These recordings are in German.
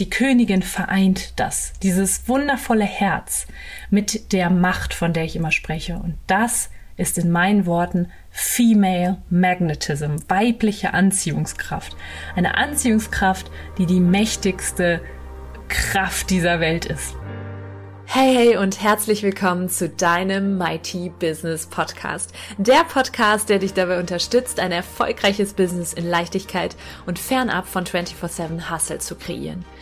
Die Königin vereint das, dieses wundervolle Herz mit der Macht, von der ich immer spreche. Und das ist in meinen Worten Female Magnetism, weibliche Anziehungskraft. Eine Anziehungskraft, die die mächtigste Kraft dieser Welt ist. Hey, hey und herzlich willkommen zu deinem Mighty Business Podcast. Der Podcast, der dich dabei unterstützt, ein erfolgreiches Business in Leichtigkeit und fernab von 24-7 Hustle zu kreieren.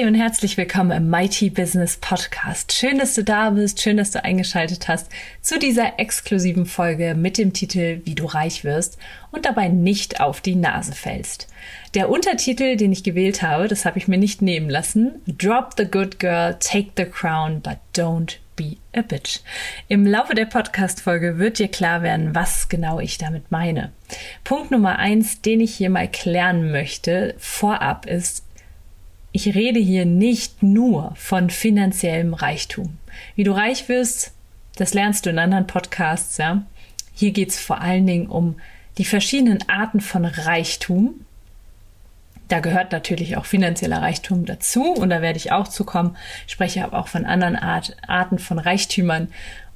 Hey und herzlich willkommen im Mighty Business Podcast. Schön, dass du da bist, schön, dass du eingeschaltet hast zu dieser exklusiven Folge mit dem Titel Wie du reich wirst und dabei nicht auf die Nase fällst. Der Untertitel, den ich gewählt habe, das habe ich mir nicht nehmen lassen. Drop the good girl, take the crown, but don't be a bitch. Im Laufe der Podcast-Folge wird dir klar werden, was genau ich damit meine. Punkt Nummer eins, den ich hier mal klären möchte, vorab ist, ich rede hier nicht nur von finanziellem Reichtum. Wie du reich wirst, das lernst du in anderen Podcasts, ja. Hier geht's vor allen Dingen um die verschiedenen Arten von Reichtum. Da gehört natürlich auch finanzieller Reichtum dazu und da werde ich auch zukommen. Ich spreche aber auch von anderen Art, Arten von Reichtümern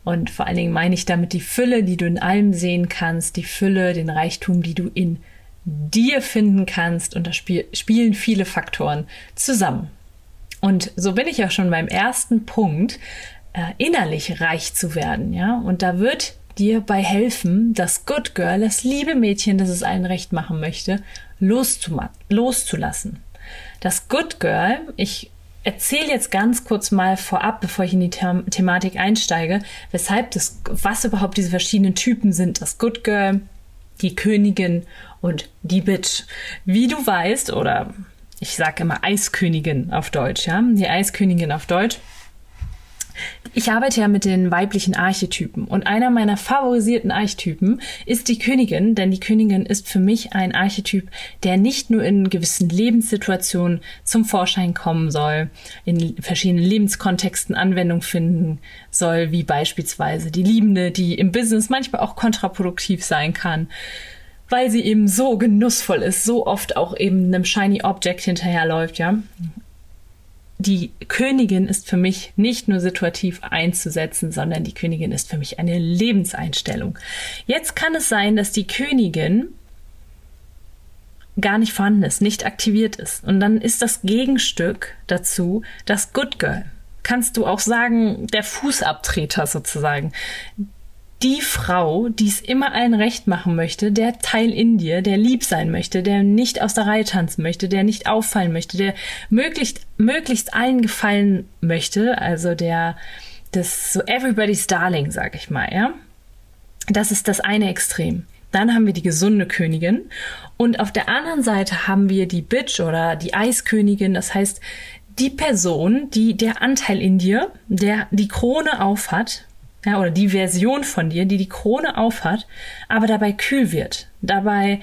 und vor allen Dingen meine ich damit die Fülle, die du in allem sehen kannst, die Fülle, den Reichtum, die du in dir finden kannst. Und da spiel, spielen viele Faktoren zusammen. Und so bin ich ja schon beim ersten Punkt, äh, innerlich reich zu werden, ja. Und da wird dir bei helfen, das Good Girl, das liebe Mädchen, das es allen recht machen möchte, loszulassen. Das Good Girl, ich erzähle jetzt ganz kurz mal vorab, bevor ich in die The Thematik einsteige, weshalb das, was überhaupt diese verschiedenen Typen sind. Das Good Girl, die Königin und die Bitch. Wie du weißt, oder ich sage immer Eiskönigin auf Deutsch, ja, die Eiskönigin auf Deutsch. Ich arbeite ja mit den weiblichen Archetypen und einer meiner favorisierten Archetypen ist die Königin, denn die Königin ist für mich ein Archetyp, der nicht nur in gewissen Lebenssituationen zum Vorschein kommen soll, in verschiedenen Lebenskontexten Anwendung finden soll, wie beispielsweise die Liebende, die im Business manchmal auch kontraproduktiv sein kann, weil sie eben so genussvoll ist, so oft auch eben einem Shiny Object hinterherläuft, ja. Die Königin ist für mich nicht nur situativ einzusetzen, sondern die Königin ist für mich eine Lebenseinstellung. Jetzt kann es sein, dass die Königin gar nicht vorhanden ist, nicht aktiviert ist. Und dann ist das Gegenstück dazu das Good Girl. Kannst du auch sagen, der Fußabtreter sozusagen die Frau, die es immer allen recht machen möchte, der Teil in dir, der lieb sein möchte, der nicht aus der Reihe tanzen möchte, der nicht auffallen möchte, der möglichst, möglichst allen gefallen möchte, also der, das so everybody's darling, sag ich mal, ja. Das ist das eine Extrem. Dann haben wir die gesunde Königin und auf der anderen Seite haben wir die Bitch oder die Eiskönigin, das heißt die Person, die der Anteil in dir, der die Krone aufhat, ja, oder die Version von dir, die die Krone aufhat, aber dabei kühl wird, dabei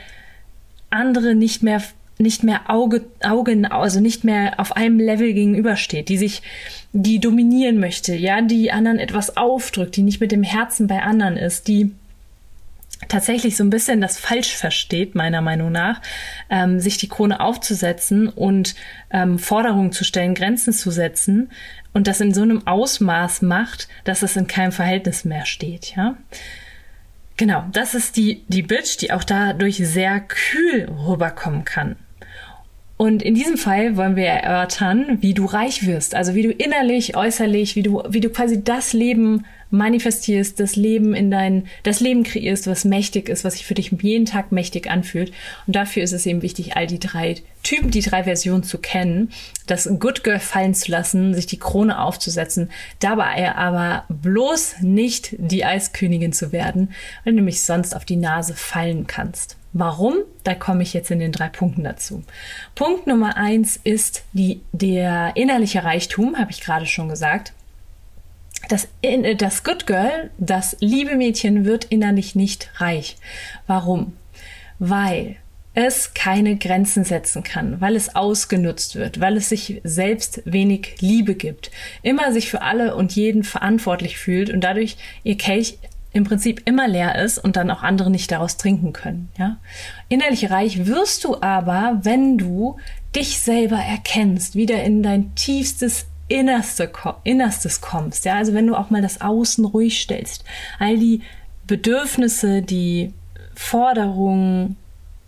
andere nicht mehr nicht mehr Auge, Augen, also nicht mehr auf einem Level gegenübersteht, die sich, die dominieren möchte, ja, die anderen etwas aufdrückt, die nicht mit dem Herzen bei anderen ist, die tatsächlich so ein bisschen das falsch versteht, meiner Meinung nach, ähm, sich die Krone aufzusetzen und ähm, Forderungen zu stellen, Grenzen zu setzen, und das in so einem Ausmaß macht, dass es in keinem Verhältnis mehr steht, ja. Genau, das ist die, die Bitch, die auch dadurch sehr kühl rüberkommen kann. Und in diesem Fall wollen wir erörtern, wie du reich wirst, also wie du innerlich, äußerlich, wie du, wie du quasi das Leben manifestierst, das Leben in dein, das Leben kreierst, was mächtig ist, was sich für dich jeden Tag mächtig anfühlt. Und dafür ist es eben wichtig, all die drei Typen, die drei Versionen zu kennen, das Good Girl fallen zu lassen, sich die Krone aufzusetzen, dabei aber bloß nicht die Eiskönigin zu werden, weil du nämlich sonst auf die Nase fallen kannst. Warum? Da komme ich jetzt in den drei Punkten dazu. Punkt Nummer eins ist die, der innerliche Reichtum, habe ich gerade schon gesagt. Das, das Good Girl, das liebe Mädchen wird innerlich nicht reich. Warum? Weil es keine Grenzen setzen kann, weil es ausgenutzt wird, weil es sich selbst wenig Liebe gibt, immer sich für alle und jeden verantwortlich fühlt und dadurch ihr Kelch im Prinzip immer leer ist und dann auch andere nicht daraus trinken können. Ja? Innerlich reich wirst du aber, wenn du dich selber erkennst, wieder in dein tiefstes Innerste, Innerstes kommst. Ja? Also wenn du auch mal das Außen ruhig stellst, all die Bedürfnisse, die Forderungen,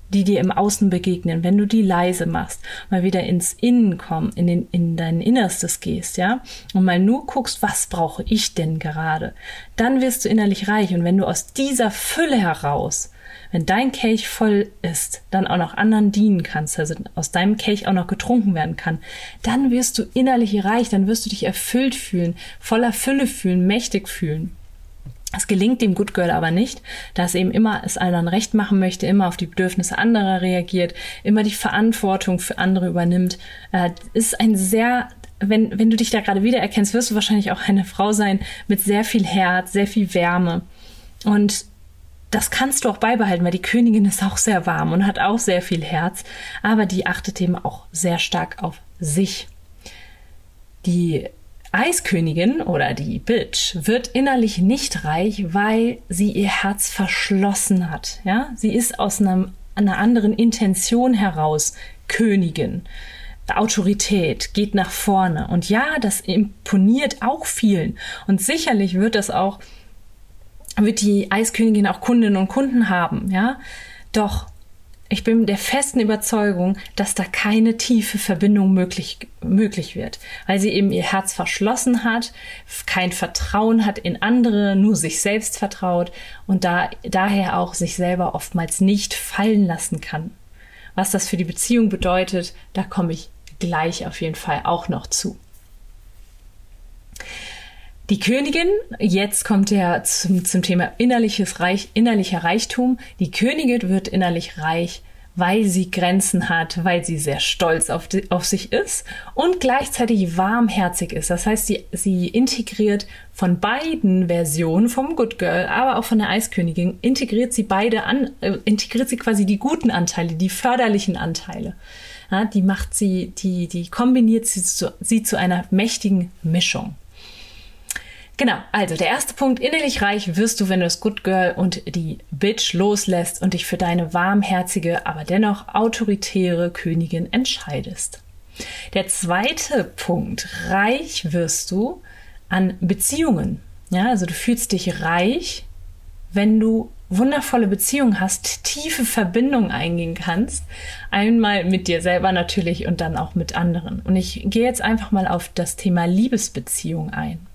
die dir im Außen begegnen, wenn du die leise machst, mal wieder ins Innen kommen, in, den, in dein Innerstes gehst, ja, und mal nur guckst, was brauche ich denn gerade, dann wirst du innerlich reich. Und wenn du aus dieser Fülle heraus, wenn dein Kelch voll ist, dann auch noch anderen dienen kannst, also aus deinem Kelch auch noch getrunken werden kann, dann wirst du innerlich reich, dann wirst du dich erfüllt fühlen, voller Fülle fühlen, mächtig fühlen. Es gelingt dem Good Girl aber nicht, da es eben immer es anderen recht machen möchte, immer auf die Bedürfnisse anderer reagiert, immer die Verantwortung für andere übernimmt. Äh, ist ein sehr wenn, wenn du dich da gerade wiedererkennst, wirst du wahrscheinlich auch eine Frau sein mit sehr viel Herz, sehr viel Wärme. Und das kannst du auch beibehalten, weil die Königin ist auch sehr warm und hat auch sehr viel Herz, aber die achtet eben auch sehr stark auf sich. Die Eiskönigin oder die Bitch wird innerlich nicht reich, weil sie ihr Herz verschlossen hat. Ja, sie ist aus einem, einer anderen Intention heraus Königin. Autorität geht nach vorne. Und ja, das imponiert auch vielen. Und sicherlich wird das auch, wird die Eiskönigin auch Kundinnen und Kunden haben. Ja, doch ich bin der festen Überzeugung, dass da keine tiefe Verbindung möglich, möglich wird, weil sie eben ihr Herz verschlossen hat, kein Vertrauen hat in andere, nur sich selbst vertraut und da, daher auch sich selber oftmals nicht fallen lassen kann. Was das für die Beziehung bedeutet, da komme ich gleich auf jeden Fall auch noch zu. Die Königin, jetzt kommt er zum, zum Thema innerliches Reich, innerlicher Reichtum. Die Königin wird innerlich reich, weil sie Grenzen hat, weil sie sehr stolz auf, die, auf sich ist und gleichzeitig warmherzig ist. Das heißt, sie, sie integriert von beiden Versionen, vom Good Girl, aber auch von der Eiskönigin, integriert sie beide an, äh, integriert sie quasi die guten Anteile, die förderlichen Anteile. Ja, die macht sie, die, die kombiniert sie zu, sie zu einer mächtigen Mischung. Genau, also der erste Punkt, innerlich reich wirst du, wenn du das Good Girl und die Bitch loslässt und dich für deine warmherzige, aber dennoch autoritäre Königin entscheidest. Der zweite Punkt, reich wirst du an Beziehungen. Ja, also du fühlst dich reich, wenn du wundervolle Beziehungen hast, tiefe Verbindungen eingehen kannst. Einmal mit dir selber natürlich und dann auch mit anderen. Und ich gehe jetzt einfach mal auf das Thema Liebesbeziehung ein.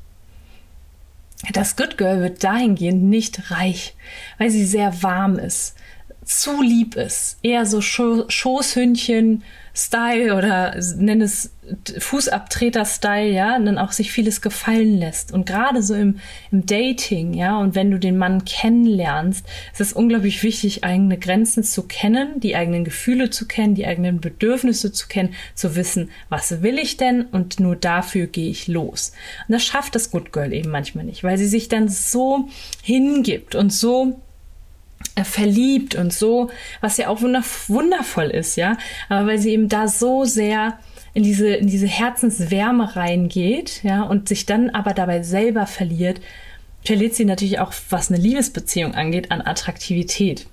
Das Good Girl wird dahingehend nicht reich, weil sie sehr warm ist, zu lieb ist, eher so Schoßhündchen, Style oder nenn es Fußabtreter-Style, ja, und dann auch sich vieles gefallen lässt. Und gerade so im, im Dating, ja, und wenn du den Mann kennenlernst, ist es unglaublich wichtig, eigene Grenzen zu kennen, die eigenen Gefühle zu kennen, die eigenen Bedürfnisse zu kennen, zu wissen, was will ich denn und nur dafür gehe ich los. Und das schafft das Good Girl eben manchmal nicht, weil sie sich dann so hingibt und so verliebt und so, was ja auch wundervoll ist, ja. Aber weil sie eben da so sehr in diese, in diese Herzenswärme reingeht, ja, und sich dann aber dabei selber verliert, verliert sie natürlich auch, was eine Liebesbeziehung angeht, an Attraktivität.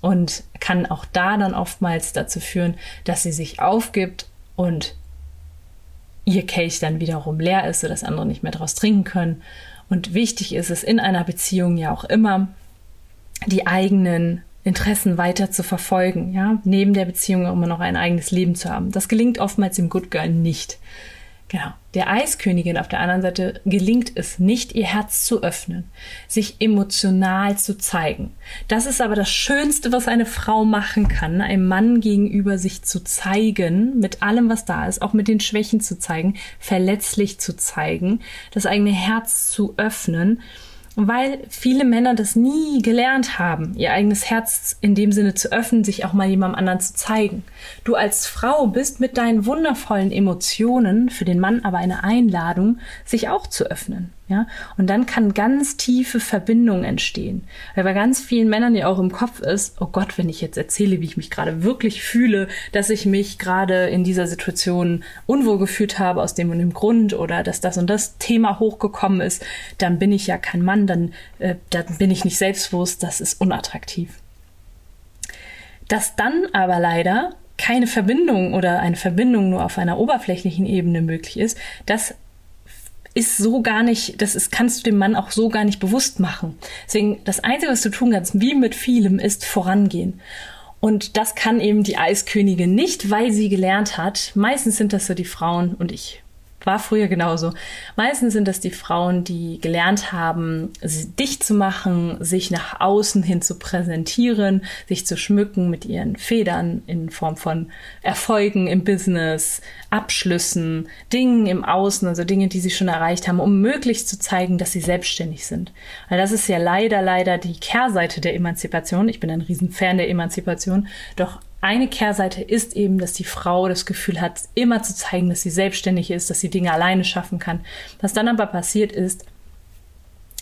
Und kann auch da dann oftmals dazu führen, dass sie sich aufgibt und ihr Kelch dann wiederum leer ist, sodass andere nicht mehr daraus trinken können. Und wichtig ist es in einer Beziehung ja auch immer, die eigenen Interessen weiter zu verfolgen, ja, neben der Beziehung immer noch ein eigenes Leben zu haben. Das gelingt oftmals im Good Girl nicht. Genau. Der Eiskönigin auf der anderen Seite gelingt es nicht, ihr Herz zu öffnen, sich emotional zu zeigen. Das ist aber das Schönste, was eine Frau machen kann, einem Mann gegenüber sich zu zeigen, mit allem, was da ist, auch mit den Schwächen zu zeigen, verletzlich zu zeigen, das eigene Herz zu öffnen weil viele Männer das nie gelernt haben, ihr eigenes Herz in dem Sinne zu öffnen, sich auch mal jemandem anderen zu zeigen. Du als Frau bist mit deinen wundervollen Emotionen für den Mann aber eine Einladung, sich auch zu öffnen. Ja, und dann kann ganz tiefe Verbindung entstehen. Weil bei ganz vielen Männern ja auch im Kopf ist, oh Gott, wenn ich jetzt erzähle, wie ich mich gerade wirklich fühle, dass ich mich gerade in dieser Situation unwohl gefühlt habe aus dem und dem Grund oder dass das und das Thema hochgekommen ist, dann bin ich ja kein Mann, dann, äh, dann bin ich nicht selbstbewusst, das ist unattraktiv. Dass dann aber leider keine Verbindung oder eine Verbindung nur auf einer oberflächlichen Ebene möglich ist, das ist so gar nicht, das ist, kannst du dem Mann auch so gar nicht bewusst machen. Deswegen, das Einzige, was du tun kannst, wie mit vielem, ist vorangehen. Und das kann eben die Eiskönigin nicht, weil sie gelernt hat. Meistens sind das so die Frauen und ich war früher genauso. Meistens sind das die Frauen, die gelernt haben, dicht zu machen, sich nach außen hin zu präsentieren, sich zu schmücken mit ihren Federn in Form von Erfolgen im Business, Abschlüssen, Dingen im Außen, also Dinge, die sie schon erreicht haben, um möglichst zu zeigen, dass sie selbstständig sind. Weil das ist ja leider, leider die Kehrseite der Emanzipation. Ich bin ein Riesenfan der Emanzipation. Doch eine Kehrseite ist eben, dass die Frau das Gefühl hat, immer zu zeigen, dass sie selbstständig ist, dass sie Dinge alleine schaffen kann. Was dann aber passiert ist,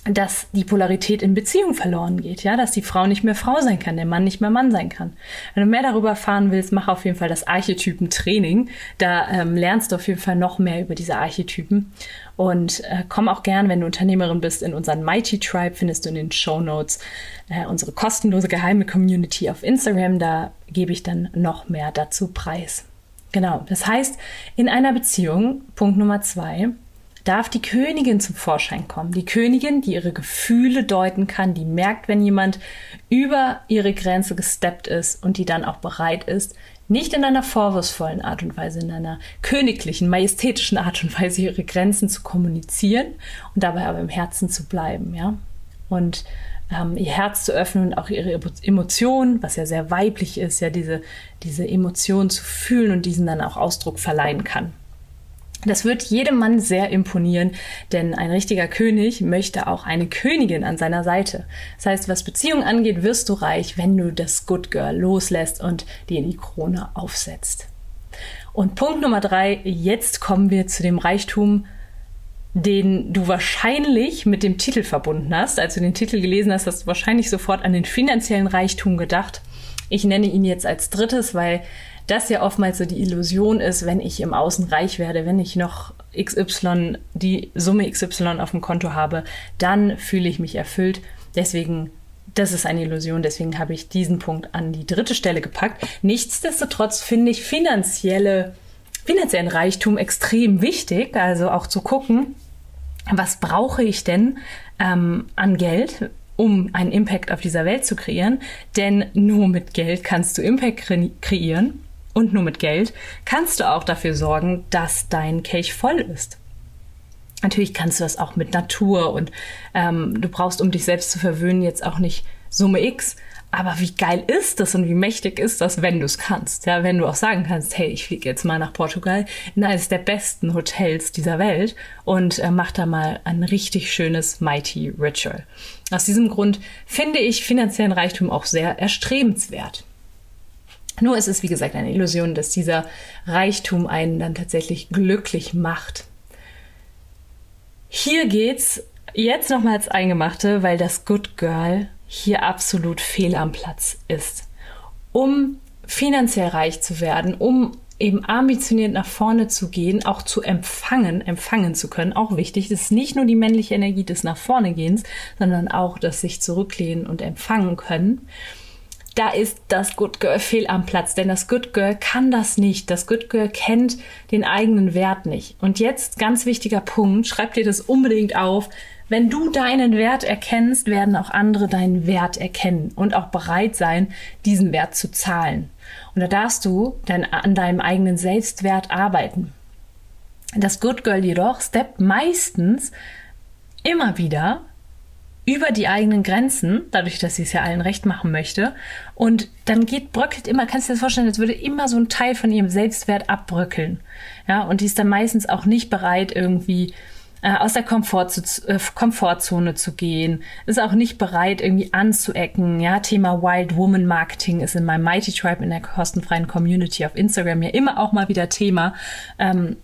dass die Polarität in Beziehung verloren geht, ja, dass die Frau nicht mehr Frau sein kann, der Mann nicht mehr Mann sein kann. Wenn du mehr darüber erfahren willst, mach auf jeden Fall das Archetypen-Training. Da ähm, lernst du auf jeden Fall noch mehr über diese Archetypen. Und äh, komm auch gern, wenn du Unternehmerin bist, in unseren Mighty Tribe, findest du in den Show Notes äh, unsere kostenlose geheime Community auf Instagram. Da gebe ich dann noch mehr dazu preis. Genau, das heißt, in einer Beziehung, Punkt Nummer zwei, darf die Königin zum Vorschein kommen. Die Königin, die ihre Gefühle deuten kann, die merkt, wenn jemand über ihre Grenze gesteppt ist und die dann auch bereit ist, nicht in einer vorwurfsvollen Art und Weise, in einer königlichen, majestätischen Art und Weise ihre Grenzen zu kommunizieren und dabei aber im Herzen zu bleiben, ja. Und ähm, ihr Herz zu öffnen und auch ihre Emotionen, was ja sehr weiblich ist, ja, diese, diese Emotionen zu fühlen und diesen dann auch Ausdruck verleihen kann. Das wird jedem Mann sehr imponieren, denn ein richtiger König möchte auch eine Königin an seiner Seite. Das heißt, was Beziehungen angeht, wirst du reich, wenn du das Good Girl loslässt und dir die Krone aufsetzt. Und Punkt Nummer drei, jetzt kommen wir zu dem Reichtum, den du wahrscheinlich mit dem Titel verbunden hast. Als du den Titel gelesen hast, hast du wahrscheinlich sofort an den finanziellen Reichtum gedacht. Ich nenne ihn jetzt als drittes, weil das ja oftmals so die Illusion ist, wenn ich im Außen reich werde, wenn ich noch XY, die Summe XY auf dem Konto habe, dann fühle ich mich erfüllt. Deswegen, das ist eine Illusion, deswegen habe ich diesen Punkt an die dritte Stelle gepackt. Nichtsdestotrotz finde ich finanzielle, finanziellen Reichtum extrem wichtig, also auch zu gucken, was brauche ich denn ähm, an Geld, um einen Impact auf dieser Welt zu kreieren. Denn nur mit Geld kannst du Impact kre kreieren und nur mit Geld kannst du auch dafür sorgen, dass dein Kelch voll ist. Natürlich kannst du das auch mit Natur und ähm, du brauchst, um dich selbst zu verwöhnen, jetzt auch nicht Summe X. Aber wie geil ist das und wie mächtig ist das, wenn du es kannst? Ja, wenn du auch sagen kannst, hey, ich fliege jetzt mal nach Portugal in eines der besten Hotels dieser Welt und äh, mach da mal ein richtig schönes Mighty Ritual. Aus diesem Grund finde ich finanziellen Reichtum auch sehr erstrebenswert. Nur ist es, wie gesagt, eine Illusion, dass dieser Reichtum einen dann tatsächlich glücklich macht. Hier geht's jetzt nochmal als Eingemachte, weil das Good Girl hier absolut fehl am Platz ist. Um finanziell reich zu werden, um eben ambitioniert nach vorne zu gehen, auch zu empfangen, empfangen zu können, auch wichtig. Das ist nicht nur die männliche Energie des nach vorne gehens, sondern auch das sich zurücklehnen und empfangen können da ist das Good Girl fehl am Platz, denn das Good Girl kann das nicht. Das Good Girl kennt den eigenen Wert nicht. Und jetzt ganz wichtiger Punkt, schreib dir das unbedingt auf. Wenn du deinen Wert erkennst, werden auch andere deinen Wert erkennen und auch bereit sein, diesen Wert zu zahlen. Und da darfst du dein, an deinem eigenen Selbstwert arbeiten. Das Good Girl jedoch steppt meistens immer wieder über die eigenen Grenzen, dadurch, dass sie es ja allen recht machen möchte. Und dann geht, bröckelt immer, kannst du dir das vorstellen, als würde immer so ein Teil von ihrem Selbstwert abbröckeln. Ja, und die ist dann meistens auch nicht bereit, irgendwie äh, aus der Komfort äh, Komfortzone zu gehen, ist auch nicht bereit, irgendwie anzuecken. Ja, Thema Wild Woman Marketing ist in meinem Mighty Tribe in der kostenfreien Community auf Instagram ja immer auch mal wieder Thema. Ähm,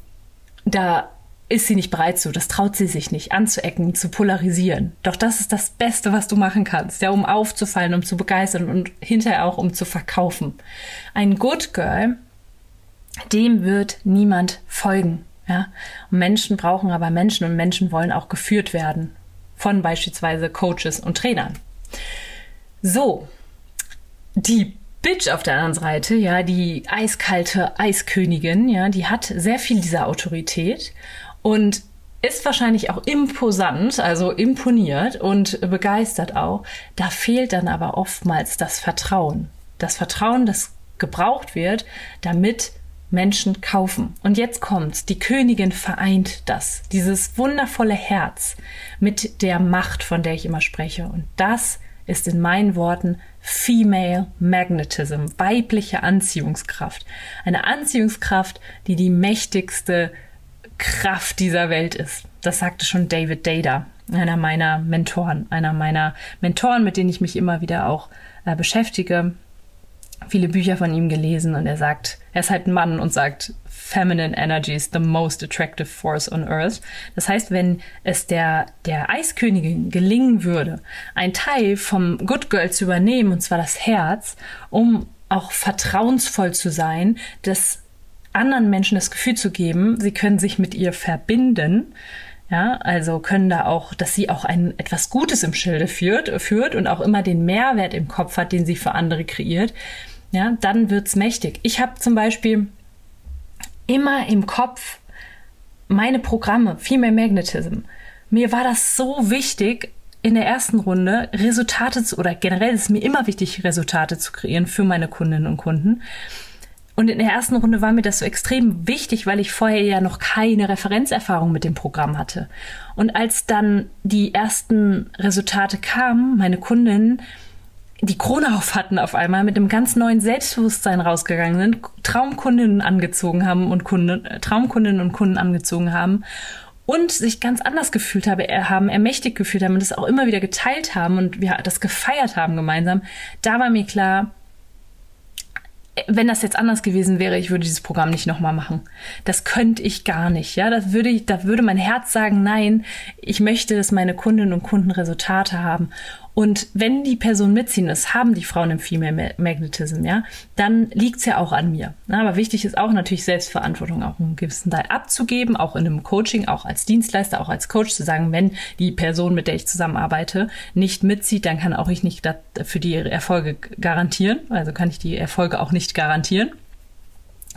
da ist sie nicht bereit zu, das traut sie sich nicht anzuecken, zu polarisieren. Doch das ist das Beste, was du machen kannst, ja, um aufzufallen, um zu begeistern und hinterher auch um zu verkaufen. Ein Good Girl, dem wird niemand folgen. Ja? Und Menschen brauchen aber Menschen und Menschen wollen auch geführt werden von beispielsweise Coaches und Trainern. So, die Bitch auf der anderen Seite, ja, die eiskalte Eiskönigin, ja, die hat sehr viel dieser Autorität und ist wahrscheinlich auch imposant, also imponiert und begeistert auch. Da fehlt dann aber oftmals das Vertrauen. Das Vertrauen, das gebraucht wird, damit Menschen kaufen. Und jetzt kommt's. Die Königin vereint das. Dieses wundervolle Herz mit der Macht, von der ich immer spreche. Und das ist in meinen Worten Female Magnetism, weibliche Anziehungskraft. Eine Anziehungskraft, die die mächtigste Kraft dieser Welt ist. Das sagte schon David Data, einer meiner Mentoren, einer meiner Mentoren, mit denen ich mich immer wieder auch äh, beschäftige viele Bücher von ihm gelesen und er sagt, er ist halt ein Mann und sagt, Feminine Energy is the most attractive force on earth. Das heißt, wenn es der, der Eiskönigin gelingen würde, ein Teil vom Good Girl zu übernehmen, und zwar das Herz, um auch vertrauensvoll zu sein, das anderen Menschen das Gefühl zu geben, sie können sich mit ihr verbinden, ja, also können da auch, dass sie auch ein etwas Gutes im Schilde führt, führt und auch immer den Mehrwert im Kopf hat, den sie für andere kreiert, ja, dann wird's mächtig. Ich habe zum Beispiel immer im Kopf meine Programme, Female Magnetism. Mir war das so wichtig, in der ersten Runde Resultate zu, oder generell ist mir immer wichtig, Resultate zu kreieren für meine Kundinnen und Kunden. Und in der ersten Runde war mir das so extrem wichtig, weil ich vorher ja noch keine Referenzerfahrung mit dem Programm hatte. Und als dann die ersten Resultate kamen, meine Kundinnen die Krone auf hatten auf einmal, mit einem ganz neuen Selbstbewusstsein rausgegangen sind, Traumkundinnen angezogen haben und Kunden, äh, Traumkundinnen und Kunden angezogen haben und sich ganz anders gefühlt habe, haben, ermächtigt gefühlt haben und das auch immer wieder geteilt haben und wir das gefeiert haben gemeinsam, da war mir klar, wenn das jetzt anders gewesen wäre, ich würde dieses Programm nicht nochmal machen. Das könnte ich gar nicht. Ja, das würde ich, da würde mein Herz sagen, nein, ich möchte, dass meine Kundinnen und Kunden Resultate haben. Und wenn die Personen mitziehen, das haben die Frauen im Female Magnetism, ja, dann liegt's ja auch an mir. Aber wichtig ist auch natürlich Selbstverantwortung auch einen gewissen Teil abzugeben, auch in einem Coaching, auch als Dienstleister, auch als Coach zu sagen, wenn die Person, mit der ich zusammenarbeite, nicht mitzieht, dann kann auch ich nicht für die Erfolge garantieren. Also kann ich die Erfolge auch nicht garantieren.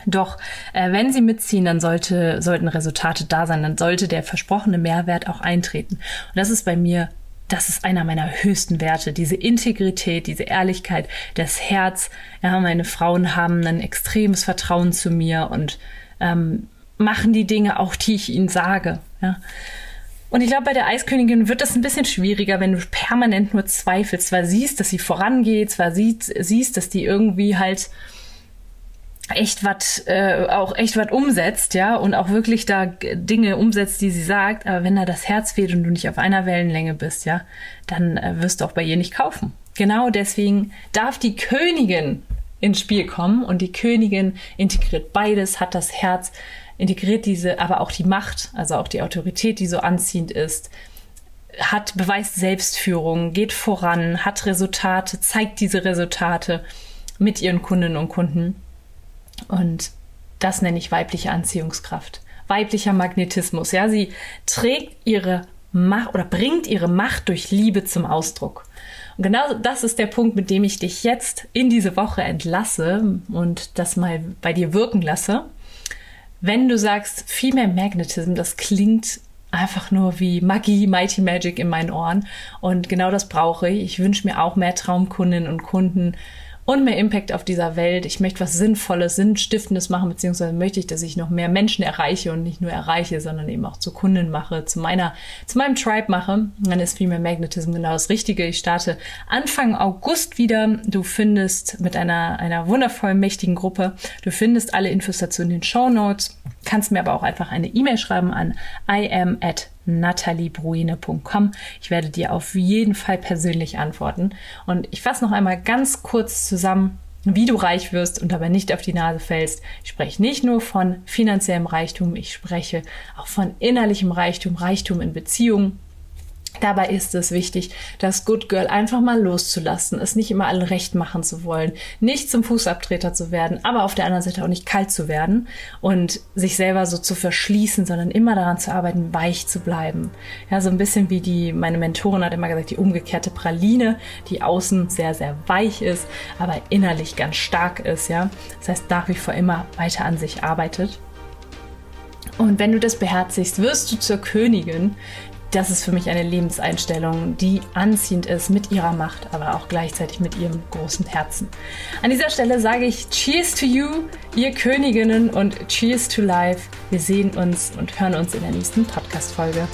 Doch äh, wenn sie mitziehen, dann sollte, sollten Resultate da sein, dann sollte der versprochene Mehrwert auch eintreten. Und das ist bei mir das ist einer meiner höchsten Werte, diese Integrität, diese Ehrlichkeit, das Herz. Ja, meine Frauen haben ein extremes Vertrauen zu mir und ähm, machen die Dinge auch, die ich ihnen sage. Ja. Und ich glaube, bei der Eiskönigin wird das ein bisschen schwieriger, wenn du permanent nur zweifelst, zwar siehst, dass sie vorangeht, zwar siehst, siehst dass die irgendwie halt echt was äh, auch echt was umsetzt, ja, und auch wirklich da Dinge umsetzt, die sie sagt, aber wenn da das Herz fehlt und du nicht auf einer Wellenlänge bist, ja, dann äh, wirst du auch bei ihr nicht kaufen. Genau deswegen darf die Königin ins Spiel kommen und die Königin integriert beides, hat das Herz, integriert diese, aber auch die Macht, also auch die Autorität, die so anziehend ist, hat beweist Selbstführung, geht voran, hat Resultate, zeigt diese Resultate mit ihren Kundinnen und Kunden und das nenne ich weibliche Anziehungskraft. Weiblicher Magnetismus. Ja, sie trägt ihre Macht oder bringt ihre Macht durch Liebe zum Ausdruck. Und genau das ist der Punkt, mit dem ich dich jetzt in diese Woche entlasse und das mal bei dir wirken lasse. Wenn du sagst, Female Magnetism, das klingt einfach nur wie Magie, Mighty Magic in meinen Ohren. Und genau das brauche ich. Ich wünsche mir auch mehr Traumkundinnen und Kunden, und mehr Impact auf dieser Welt. Ich möchte was Sinnvolles, Sinnstiftendes machen, beziehungsweise möchte ich, dass ich noch mehr Menschen erreiche und nicht nur erreiche, sondern eben auch zu Kunden mache, zu meiner, zu meinem Tribe mache. Dann ist Female Magnetism genau das Richtige. Ich starte Anfang August wieder. Du findest mit einer, einer wundervollen, mächtigen Gruppe, du findest alle Infos dazu in den Show Notes. Kannst mir aber auch einfach eine E-Mail schreiben an im at nataliebruine.com. Ich werde dir auf jeden Fall persönlich antworten. Und ich fasse noch einmal ganz kurz zusammen, wie du reich wirst und dabei nicht auf die Nase fällst. Ich spreche nicht nur von finanziellem Reichtum, ich spreche auch von innerlichem Reichtum, Reichtum in Beziehungen, Dabei ist es wichtig, das Good Girl einfach mal loszulassen, es nicht immer allen recht machen zu wollen, nicht zum Fußabtreter zu werden, aber auf der anderen Seite auch nicht kalt zu werden und sich selber so zu verschließen, sondern immer daran zu arbeiten, weich zu bleiben. Ja, so ein bisschen wie die, meine Mentorin hat immer gesagt, die umgekehrte Praline, die außen sehr, sehr weich ist, aber innerlich ganz stark ist, ja. Das heißt, nach wie vor immer weiter an sich arbeitet. Und wenn du das beherzigst, wirst du zur Königin, das ist für mich eine Lebenseinstellung, die anziehend ist mit ihrer Macht, aber auch gleichzeitig mit ihrem großen Herzen. An dieser Stelle sage ich Cheers to you, ihr Königinnen und Cheers to Life. Wir sehen uns und hören uns in der nächsten Podcast-Folge.